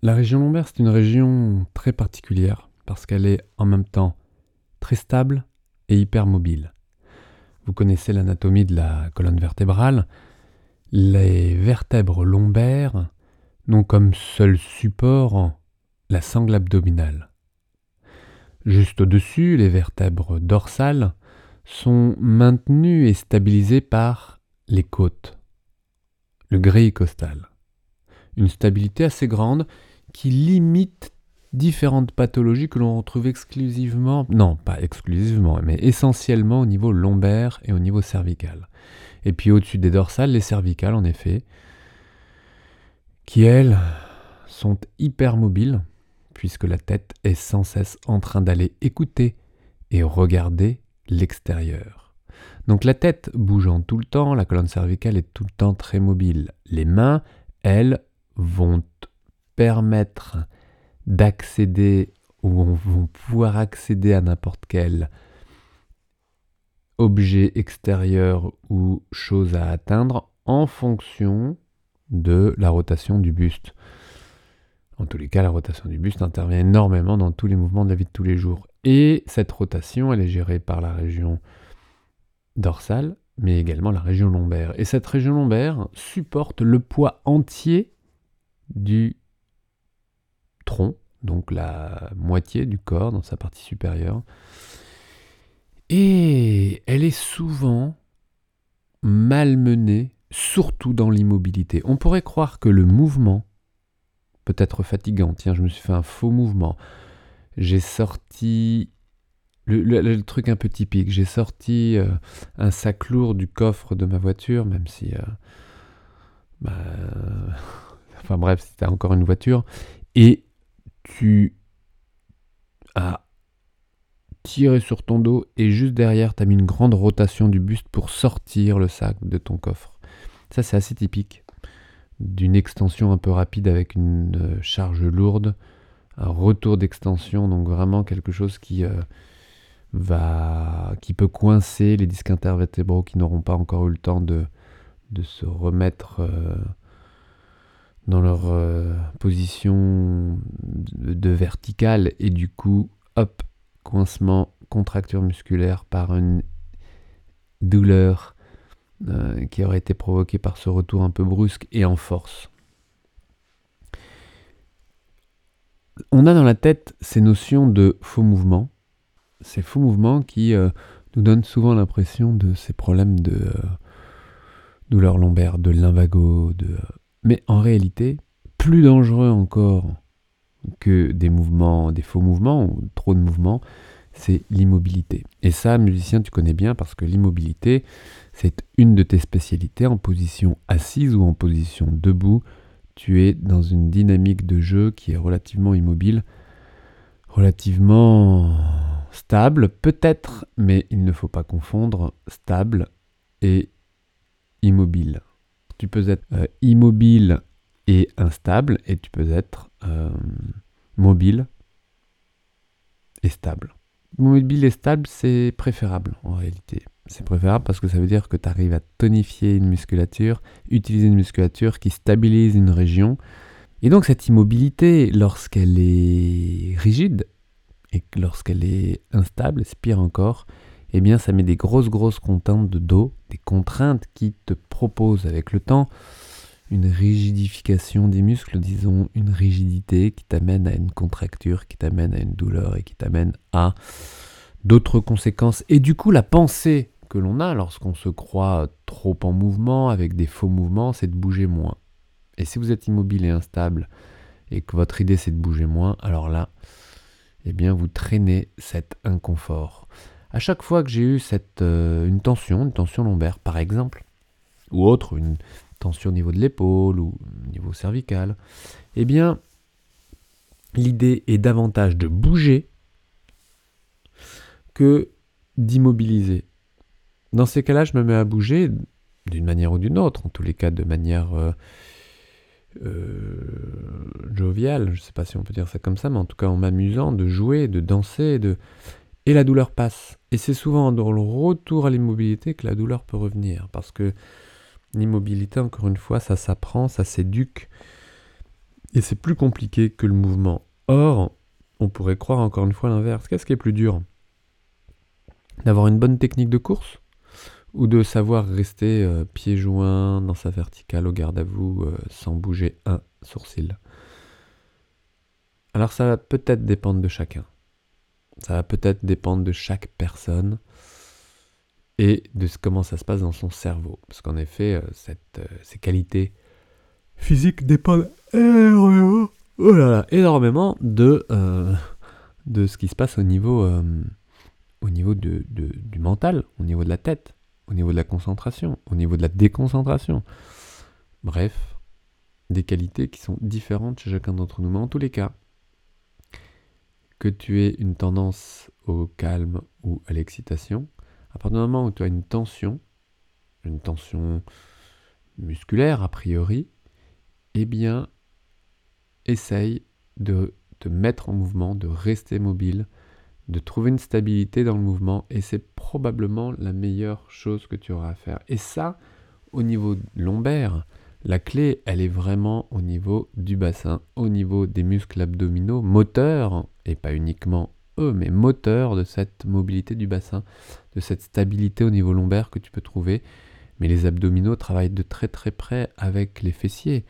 La région lombaire, c'est une région très particulière parce qu'elle est en même temps très stable et hyper mobile. Vous connaissez l'anatomie de la colonne vertébrale. Les vertèbres lombaires n'ont comme seul support la sangle abdominale. Juste au-dessus, les vertèbres dorsales sont maintenues et stabilisées par les côtes, le grille costal. Une stabilité assez grande qui limite différentes pathologies que l'on retrouve exclusivement, non pas exclusivement, mais essentiellement au niveau lombaire et au niveau cervical. Et puis au-dessus des dorsales, les cervicales en effet, qui elles sont hyper mobiles, puisque la tête est sans cesse en train d'aller écouter et regarder l'extérieur. Donc la tête bougeant tout le temps, la colonne cervicale est tout le temps très mobile. Les mains, elles, vont permettre d'accéder ou vont pouvoir accéder à n'importe quel objet extérieur ou chose à atteindre en fonction de la rotation du buste. En tous les cas, la rotation du buste intervient énormément dans tous les mouvements de la vie de tous les jours. Et cette rotation, elle est gérée par la région dorsale, mais également la région lombaire. Et cette région lombaire supporte le poids entier du tronc, donc la moitié du corps dans sa partie supérieure. Et elle est souvent malmenée, surtout dans l'immobilité. On pourrait croire que le mouvement peut être fatigant. Tiens, je me suis fait un faux mouvement. J'ai sorti le, truc un peu typique. J'ai sorti euh, un sac lourd du coffre de ma voiture, même si... Euh, bah, enfin bref, c'était encore une voiture. Et tu as tiré sur ton dos et juste derrière, tu as mis une grande rotation du buste pour sortir le sac de ton coffre. Ça, c'est assez typique d'une extension un peu rapide avec une euh, charge lourde, un retour d'extension, donc vraiment quelque chose qui euh, va, qui peut coincer les disques intervertébraux qui n'auront pas encore eu le temps de, de se remettre euh, dans leur euh, position de, verticale et du coup, hop, coincement, contracture musculaire par une douleur euh, qui aurait été provoquée par ce retour un peu brusque et en force. On a dans la tête ces notions de faux mouvements, ces faux mouvements qui euh, nous donnent souvent l'impression de ces problèmes de douleur lombaire, de l'invago, de mais en réalité, plus dangereux encore que des mouvements, des faux mouvements ou trop de mouvements, c'est l'immobilité. Et ça, musicien, tu connais bien parce que l'immobilité, c'est une de tes spécialités en position assise ou en position debout. Tu es dans une dynamique de jeu qui est relativement immobile, relativement stable, peut-être, mais il ne faut pas confondre stable et immobile tu peux être euh, immobile et instable, et tu peux être euh, mobile et stable. Mobile et stable, c'est préférable en réalité. C'est préférable parce que ça veut dire que tu arrives à tonifier une musculature, utiliser une musculature qui stabilise une région. Et donc cette immobilité, lorsqu'elle est rigide et lorsqu'elle est instable, c'est pire encore, eh bien ça met des grosses grosses contraintes de dos, des contraintes qui te proposent avec le temps une rigidification des muscles, disons une rigidité qui t'amène à une contracture, qui t'amène à une douleur et qui t'amène à d'autres conséquences. Et du coup la pensée que l'on a lorsqu'on se croit trop en mouvement, avec des faux mouvements, c'est de bouger moins. Et si vous êtes immobile et instable, et que votre idée c'est de bouger moins, alors là, eh bien vous traînez cet inconfort. À chaque fois que j'ai eu cette, euh, une tension, une tension lombaire par exemple, ou autre, une tension au niveau de l'épaule ou au niveau cervical, eh bien, l'idée est davantage de bouger que d'immobiliser. Dans ces cas-là, je me mets à bouger d'une manière ou d'une autre, en tous les cas de manière euh, euh, joviale, je ne sais pas si on peut dire ça comme ça, mais en tout cas en m'amusant de jouer, de danser, de et la douleur passe. Et c'est souvent dans le retour à l'immobilité que la douleur peut revenir. Parce que l'immobilité, encore une fois, ça s'apprend, ça s'éduque. Et c'est plus compliqué que le mouvement. Or, on pourrait croire encore une fois l'inverse. Qu'est-ce qui est plus dur? D'avoir une bonne technique de course ou de savoir rester euh, pieds joints dans sa verticale au garde à vous euh, sans bouger un sourcil? Alors ça va peut-être dépendre de chacun. Ça va peut-être dépendre de chaque personne et de comment ça se passe dans son cerveau. Parce qu'en effet, euh, cette, ces qualités physiques dépendent énormément, oh énormément de, de ce qui se passe au niveau, au niveau de, du mental, au niveau de la tête au niveau de la concentration, au niveau de la déconcentration. Bref, des qualités qui sont différentes chez chacun d'entre nous. Mais en tous les cas, que tu aies une tendance au calme ou à l'excitation, à partir du moment où tu as une tension, une tension musculaire a priori, eh bien, essaye de te mettre en mouvement, de rester mobile, de trouver une stabilité dans le mouvement et c'est probablement la meilleure chose que tu auras à faire. Et ça, au niveau lombaire, la clé, elle est vraiment au niveau du bassin, au niveau des muscles abdominaux, moteurs, pas uniquement eux, mais moteurs de cette mobilité du bassin, de cette stabilité au niveau lombaire que tu peux trouver. Mais les abdominaux travaillent de très très près avec les fessiers.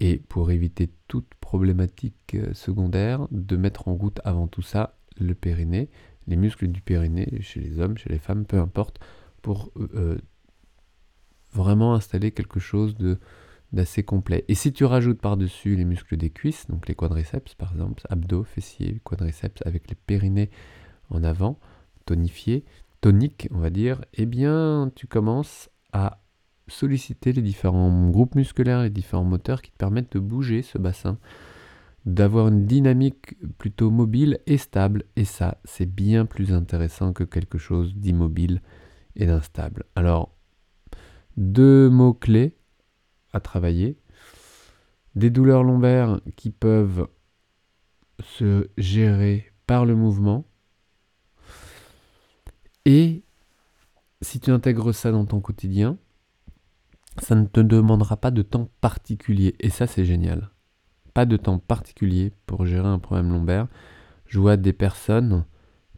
Et pour éviter toute problématique euh, secondaire, de mettre en route avant tout ça le périnée, les muscles du périnée, chez les hommes, chez les femmes, peu importe, pour euh, euh, vraiment installer quelque chose de d'assez complet. Et si tu rajoutes par-dessus les muscles des cuisses, donc les quadriceps par exemple, abdos, fessiers, quadriceps avec les périnées en avant, tonifiés, toniques on va dire, eh bien tu commences à solliciter les différents groupes musculaires, les différents moteurs qui te permettent de bouger ce bassin d'avoir une dynamique plutôt mobile et stable. Et ça, c'est bien plus intéressant que quelque chose d'immobile et d'instable. Alors, deux mots-clés travailler. Des douleurs lombaires qui peuvent se gérer par le mouvement. Et si tu intègres ça dans ton quotidien, ça ne te demandera pas de temps particulier. Et ça, c'est génial pas de temps particulier pour gérer un problème lombaire. Je vois des personnes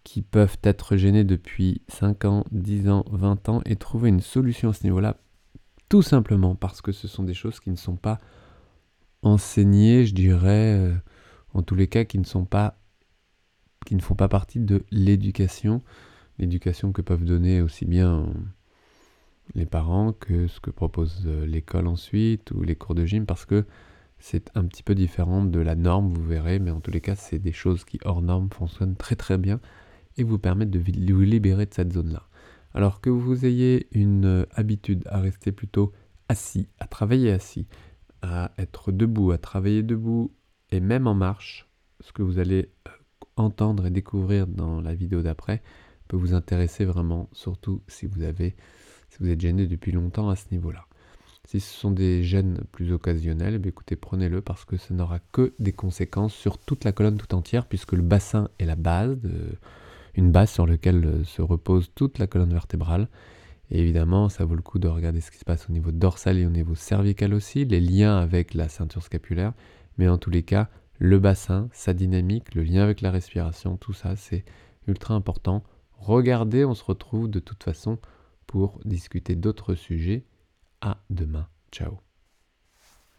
qui peuvent être gênées depuis 5 ans, 10 ans, 20 ans et trouver une solution à ce niveau-là, tout simplement parce que ce sont des choses qui ne sont pas enseignées, je dirais, euh, en tous les cas, qui ne sont pas qui ne font pas partie de l'éducation, l'éducation que peuvent donner aussi bien les parents que ce que propose euh, l'école ensuite ou les cours de gym parce que c'est un petit peu différent de la norme, vous verrez, mais en tous les cas, c'est des choses qui, hors norme, fonctionnent très très bien et vous permettent de vous libérer de cette zone-là. Alors que vous ayez une euh, habitude à rester plutôt assis, à travailler assis, à être debout, à travailler debout et même en marche, ce que vous allez euh, entendre et découvrir dans la vidéo d'après peut vous intéresser vraiment, surtout si vous avez, si vous êtes gêné depuis longtemps à ce niveau-là. Si ce sont des gènes plus occasionnels, eh écoutez, prenez-le parce que ça n'aura que des conséquences sur toute la colonne tout entière, puisque le bassin est la base, une base sur laquelle euh, se repose toute la colonne vertébrale. Évidemment, ça vaut le coup de regarder ce qui se passe au niveau dorsal et au niveau cervical aussi, les liens avec la ceinture scapulaire. Mais en tous les cas, le bassin, sa dynamique, le lien avec la respiration, tout ça, c'est ultra important. Regardez, on se retrouve de toute façon pour discuter d'autres sujets à demain. Ciao.